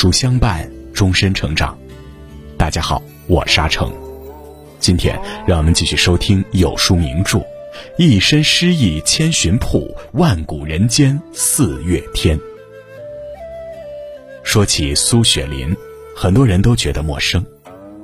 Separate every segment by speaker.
Speaker 1: 书相伴，终身成长。大家好，我沙成。今天让我们继续收听有书名著《一身诗意千寻瀑，万古人间四月天》。说起苏雪林，很多人都觉得陌生。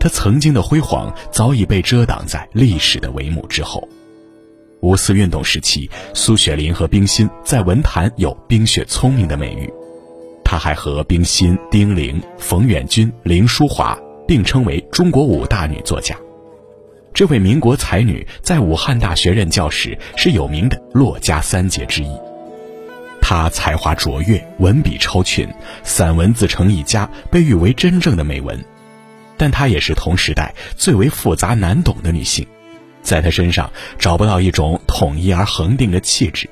Speaker 1: 他曾经的辉煌早已被遮挡在历史的帷幕之后。五四运动时期，苏雪林和冰心在文坛有“冰雪聪明”的美誉。她还和冰心、丁玲、冯远君、林淑华并称为中国五大女作家。这位民国才女在武汉大学任教时，是有名的“骆家三杰”之一。她才华卓越，文笔超群，散文自成一家，被誉为真正的美文。但她也是同时代最为复杂难懂的女性。在她身上找不到一种统一而恒定的气质，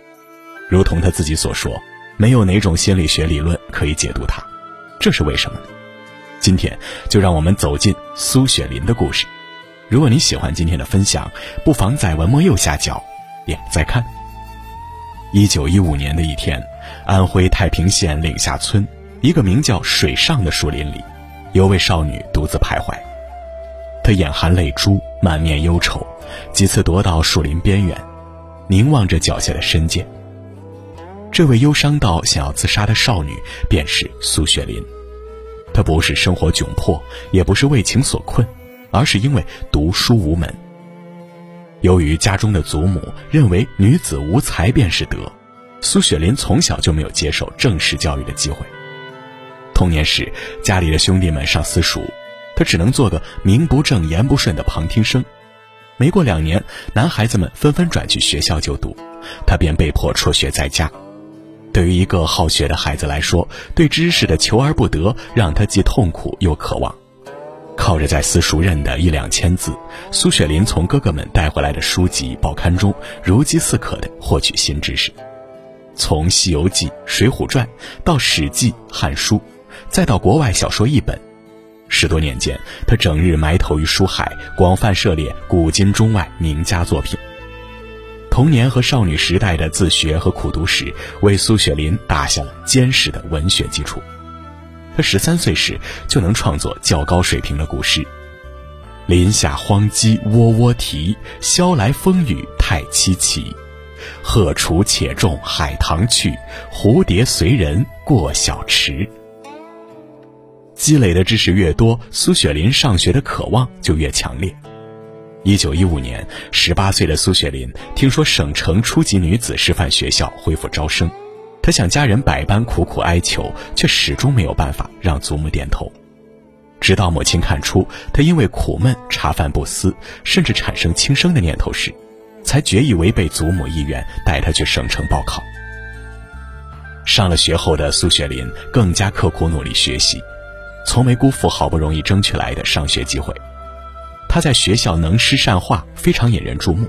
Speaker 1: 如同她自己所说，没有哪种心理学理论可以解读它，这是为什么呢？今天就让我们走进苏雪林的故事。如果你喜欢今天的分享，不妨在文末右下角点再看。一九一五年的一天，安徽太平县岭下村一个名叫水上的树林里，有位少女独自徘徊。她眼含泪珠，满面忧愁。几次踱到树林边缘，凝望着脚下的深涧。这位忧伤到想要自杀的少女，便是苏雪林。她不是生活窘迫，也不是为情所困，而是因为读书无门。由于家中的祖母认为女子无才便是德，苏雪林从小就没有接受正式教育的机会。童年时，家里的兄弟们上私塾，她只能做个名不正言不顺的旁听生。没过两年，男孩子们纷纷转去学校就读，他便被迫辍学在家。对于一个好学的孩子来说，对知识的求而不得，让他既痛苦又渴望。靠着在私塾认的一两千字，苏雪林从哥哥们带回来的书籍、报刊中如饥似渴地获取新知识。从《西游记》《水浒传》到《史记》《汉书》，再到国外小说一本。十多年间，他整日埋头于书海，广泛涉猎古今中外名家作品。童年和少女时代的自学和苦读史，为苏雪林打下了坚实的文学基础。他十三岁时就能创作较高水平的古诗：“林下荒鸡喔喔啼，萧来风雨太凄凄。鹤雏且种海棠去，蝴蝶随人过小池。”积累的知识越多，苏雪林上学的渴望就越强烈。一九一五年，十八岁的苏雪林听说省城初级女子师范学校恢复招生，她向家人百般苦苦哀求，却始终没有办法让祖母点头。直到母亲看出她因为苦闷茶饭不思，甚至产生轻生的念头时，才决意违背祖母意愿，带她去省城报考。上了学后的苏雪林更加刻苦努力学习。从没辜负好不容易争取来的上学机会，他在学校能诗善画，非常引人注目。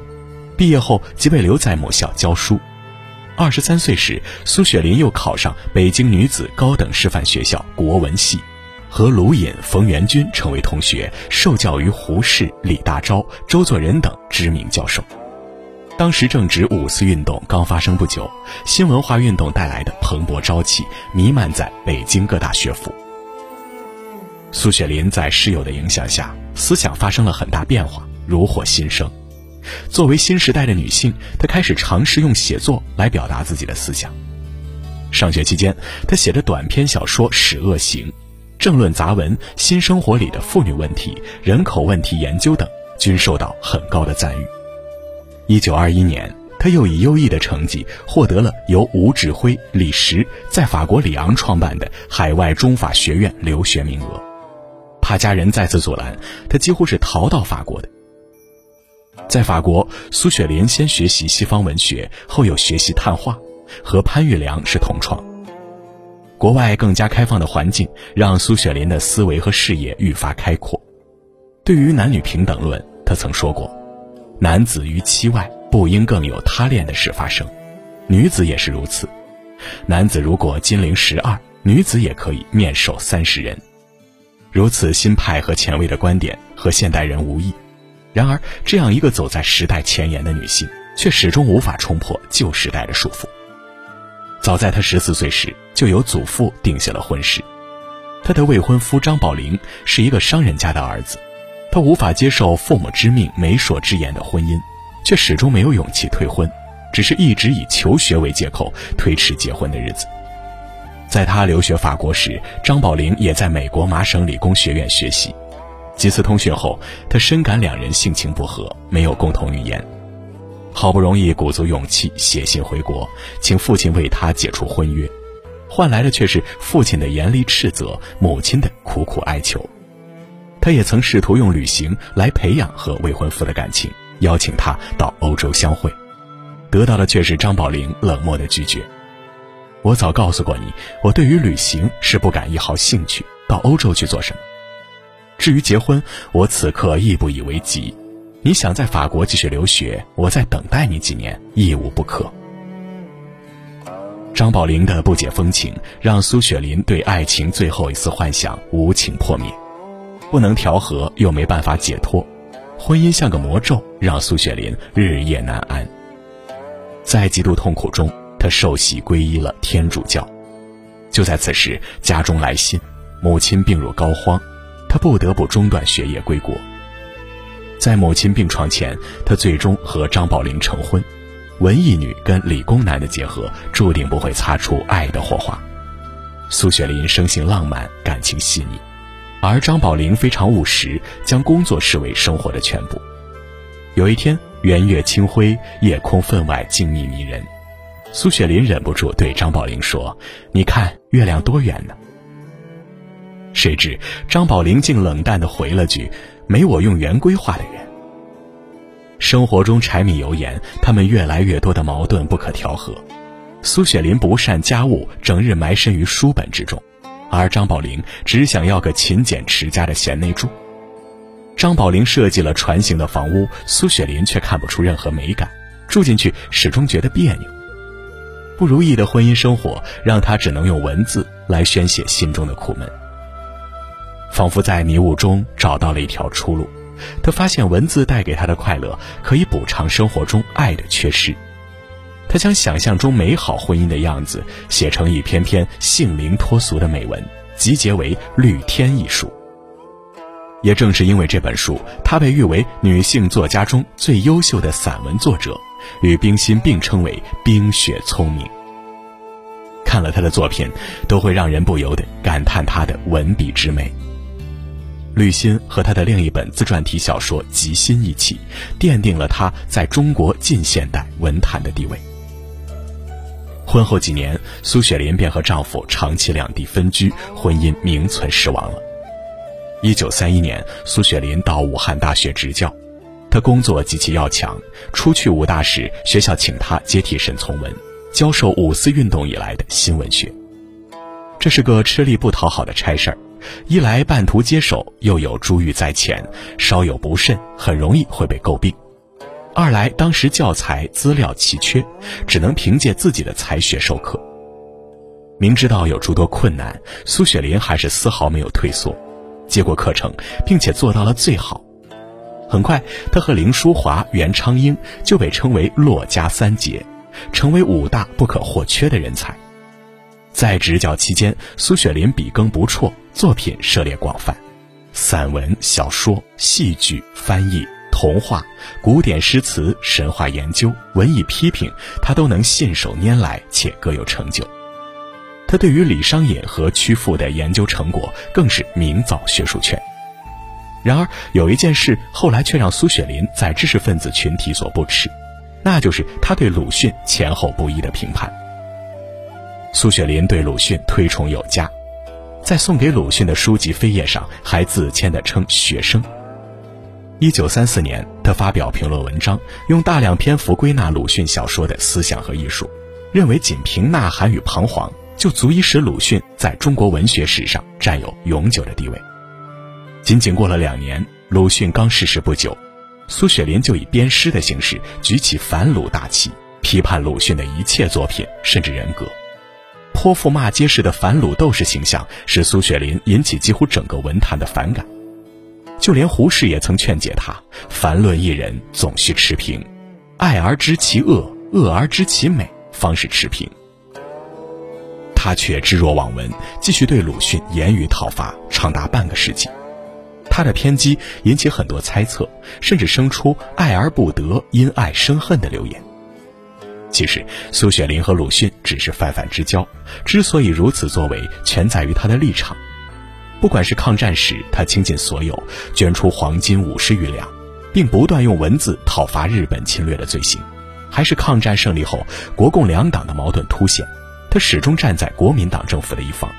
Speaker 1: 毕业后即被留在母校教书。二十三岁时，苏雪林又考上北京女子高等师范学校国文系，和卢隐、冯元君成为同学，受教于胡适、李大钊、周作人等知名教授。当时正值五四运动刚发生不久，新文化运动带来的蓬勃朝气弥漫在北京各大学府。苏雪林在室友的影响下，思想发生了很大变化，如获新生。作为新时代的女性，她开始尝试用写作来表达自己的思想。上学期间，她写的短篇小说《使恶行》，政论杂文《新生活里的妇女问题》《人口问题研究》等，均受到很高的赞誉。一九二一年，她又以优异的成绩获得了由吴指挥、李石在法国里昂创办的海外中法学院留学名额。怕家人再次阻拦，他几乎是逃到法国的。在法国，苏雪林先学习西方文学，后又学习探画，和潘玉良是同窗。国外更加开放的环境，让苏雪林的思维和视野愈发开阔。对于男女平等论，他曾说过：“男子于妻外，不应更有他恋的事发生；女子也是如此。男子如果金陵十二，女子也可以面授三十人。”如此新派和前卫的观点和现代人无异，然而这样一个走在时代前沿的女性，却始终无法冲破旧时代的束缚。早在她十四岁时，就由祖父定下了婚事。她的未婚夫张宝林是一个商人家的儿子，他无法接受父母之命、媒妁之言的婚姻，却始终没有勇气退婚，只是一直以求学为借口推迟结婚的日子。在他留学法国时，张宝林也在美国麻省理工学院学习。几次通讯后，他深感两人性情不合，没有共同语言。好不容易鼓足勇气写信回国，请父亲为他解除婚约，换来的却是父亲的严厉斥责，母亲的苦苦哀求。他也曾试图用旅行来培养和未婚夫的感情，邀请他到欧洲相会，得到的却是张宝林冷漠的拒绝。我早告诉过你，我对于旅行是不感一毫兴趣，到欧洲去做什么？至于结婚，我此刻亦不以为急。你想在法国继续留学，我再等待你几年，亦无不可。张宝林的不解风情，让苏雪林对爱情最后一丝幻想无情破灭，不能调和，又没办法解脱，婚姻像个魔咒，让苏雪林日夜难安。在极度痛苦中。他受洗皈依了天主教，就在此时，家中来信，母亲病入膏肓，他不得不中断学业归国。在母亲病床前，他最终和张宝林成婚。文艺女跟理工男的结合，注定不会擦出爱的火花。苏雪林生性浪漫，感情细腻，而张宝林非常务实，将工作视为生活的全部。有一天，圆月清辉，夜空分外静谧迷人。苏雪林忍不住对张宝林说：“你看月亮多圆呢。”谁知张宝林竟冷淡地回了句：“没我用圆规画的圆。”生活中柴米油盐，他们越来越多的矛盾不可调和。苏雪林不善家务，整日埋身于书本之中，而张宝林只想要个勤俭持家的贤内助。张宝林设计了船形的房屋，苏雪林却看不出任何美感，住进去始终觉得别扭。不如意的婚姻生活让他只能用文字来宣泄心中的苦闷。仿佛在迷雾中找到了一条出路，他发现文字带给他的快乐可以补偿生活中爱的缺失。他将想象中美好婚姻的样子写成一篇篇性灵脱俗的美文，集结为《绿天》一书。也正是因为这本书，他被誉为女性作家中最优秀的散文作者。与冰心并称为“冰雪聪明”。看了他的作品，都会让人不由得感叹他的文笔之美。吕欣和他的另一本自传体小说《极心》一起，奠定了他在中国近现代文坛的地位。婚后几年，苏雪林便和丈夫长期两地分居，婚姻名存实亡了。一九三一年，苏雪林到武汉大学执教。他工作极其要强，出去武大时，学校请他接替沈从文，教授五四运动以来的新文学。这是个吃力不讨好的差事儿，一来半途接手，又有珠玉在前，稍有不慎，很容易会被诟病；二来当时教材资料奇缺，只能凭借自己的才学授课。明知道有诸多困难，苏雪林还是丝毫没有退缩，接过课程，并且做到了最好。很快，他和林淑华、袁昌英就被称为“骆家三杰”，成为武大不可或缺的人才。在执教期间，苏雪林笔耕不辍，作品涉猎广泛，散文、小说、戏剧、翻译、童话、古典诗词、神话研究、文艺批评，他都能信手拈来，且各有成就。他对于李商隐和曲阜的研究成果，更是名噪学术圈。然而有一件事后来却让苏雪林在知识分子群体所不齿，那就是他对鲁迅前后不一的评判。苏雪林对鲁迅推崇有加，在送给鲁迅的书籍扉页上还自谦地称“学生”。一九三四年，他发表评论文章，用大量篇幅归纳鲁迅小说的思想和艺术，认为仅凭《呐喊》与《彷徨》就足以使鲁迅在中国文学史上占有永久的地位。仅仅过了两年，鲁迅刚逝世不久，苏雪林就以编诗的形式举起反鲁大旗，批判鲁迅的一切作品，甚至人格。泼妇骂街式的反鲁斗士形象，使苏雪林引起几乎整个文坛的反感。就连胡适也曾劝解他：“凡论一人，总需持平，爱而知其恶，恶而知其美，方是持平。”他却置若罔闻，继续对鲁迅言语讨伐，长达半个世纪。他的偏激引起很多猜测，甚至生出“爱而不得，因爱生恨”的流言。其实，苏雪林和鲁迅只是泛泛之交，之所以如此作为，全在于他的立场。不管是抗战时他倾尽所有，捐出黄金五十余两，并不断用文字讨伐日本侵略的罪行，还是抗战胜利后国共两党的矛盾凸显，他始终站在国民党政府的一方。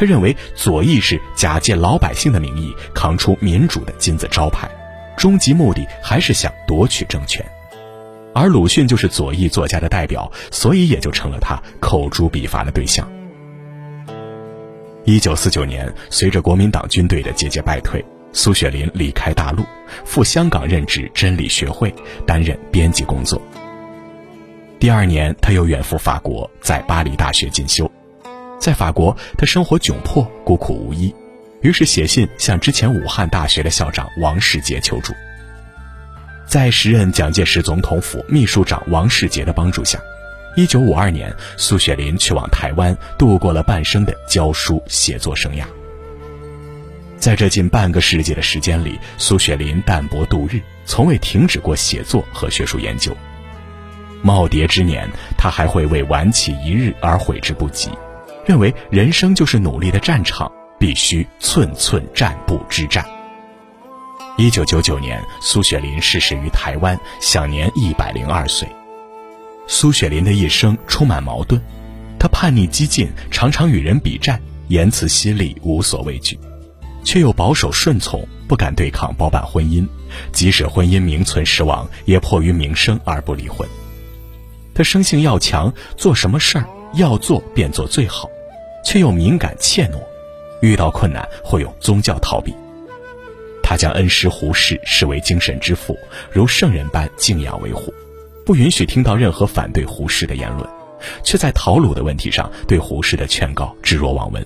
Speaker 1: 他认为左翼是假借老百姓的名义扛出民主的金字招牌，终极目的还是想夺取政权。而鲁迅就是左翼作家的代表，所以也就成了他口诛笔伐的对象。一九四九年，随着国民党军队的节节败退，苏雪林离开大陆，赴香港任职真理学会，担任编辑工作。第二年，他又远赴法国，在巴黎大学进修。在法国，他生活窘迫，孤苦无依，于是写信向之前武汉大学的校长王世杰求助。在时任蒋介石总统府秘书长王世杰的帮助下，一九五二年，苏雪林去往台湾，度过了半生的教书写作生涯。在这近半个世纪的时间里，苏雪林淡泊度日，从未停止过写作和学术研究。耄耋之年，他还会为晚起一日而悔之不及。认为人生就是努力的战场，必须寸寸战步之战。一九九九年，苏雪林逝世于台湾，享年一百零二岁。苏雪林的一生充满矛盾，他叛逆激进，常常与人比战，言辞犀利，无所畏惧，却又保守顺从，不敢对抗包办婚姻，即使婚姻名存实亡，也迫于名声而不离婚。他生性要强，做什么事儿要做便做最好。却又敏感怯懦，遇到困难会用宗教逃避。他将恩师胡适视为精神之父，如圣人般敬仰维护，不允许听到任何反对胡适的言论，却在陶鲁的问题上对胡适的劝告置若罔闻。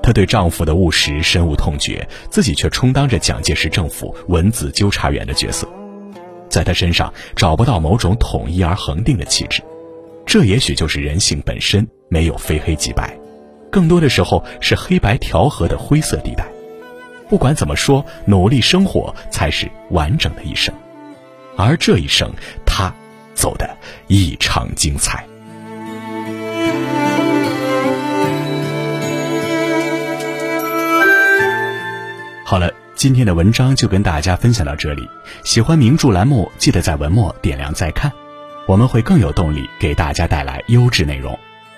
Speaker 1: 她对丈夫的务实深恶痛绝，自己却充当着蒋介石政府文字纠察员的角色，在她身上找不到某种统一而恒定的气质。这也许就是人性本身，没有非黑即白，更多的时候是黑白调和的灰色地带。不管怎么说，努力生活才是完整的一生，而这一生，他走得异常精彩。好了，今天的文章就跟大家分享到这里。喜欢名著栏目，记得在文末点亮再看。我们会更有动力给大家带来优质内容。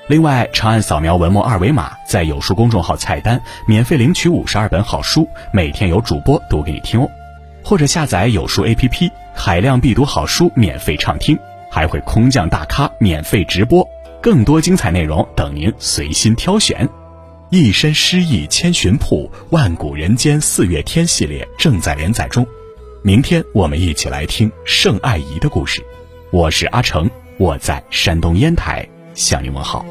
Speaker 1: 另外，长按扫描文末二维码，在有书公众号菜单免费领取五十二本好书，每天有主播读给你听哦。或者下载有书 APP，海量必读好书免费畅听，还会空降大咖免费直播，更多精彩内容等您随心挑选。一身诗意千寻瀑，万古人间四月天系列正在连载中。明天我们一起来听盛爱仪的故事。我是阿成，我在山东烟台向你问好。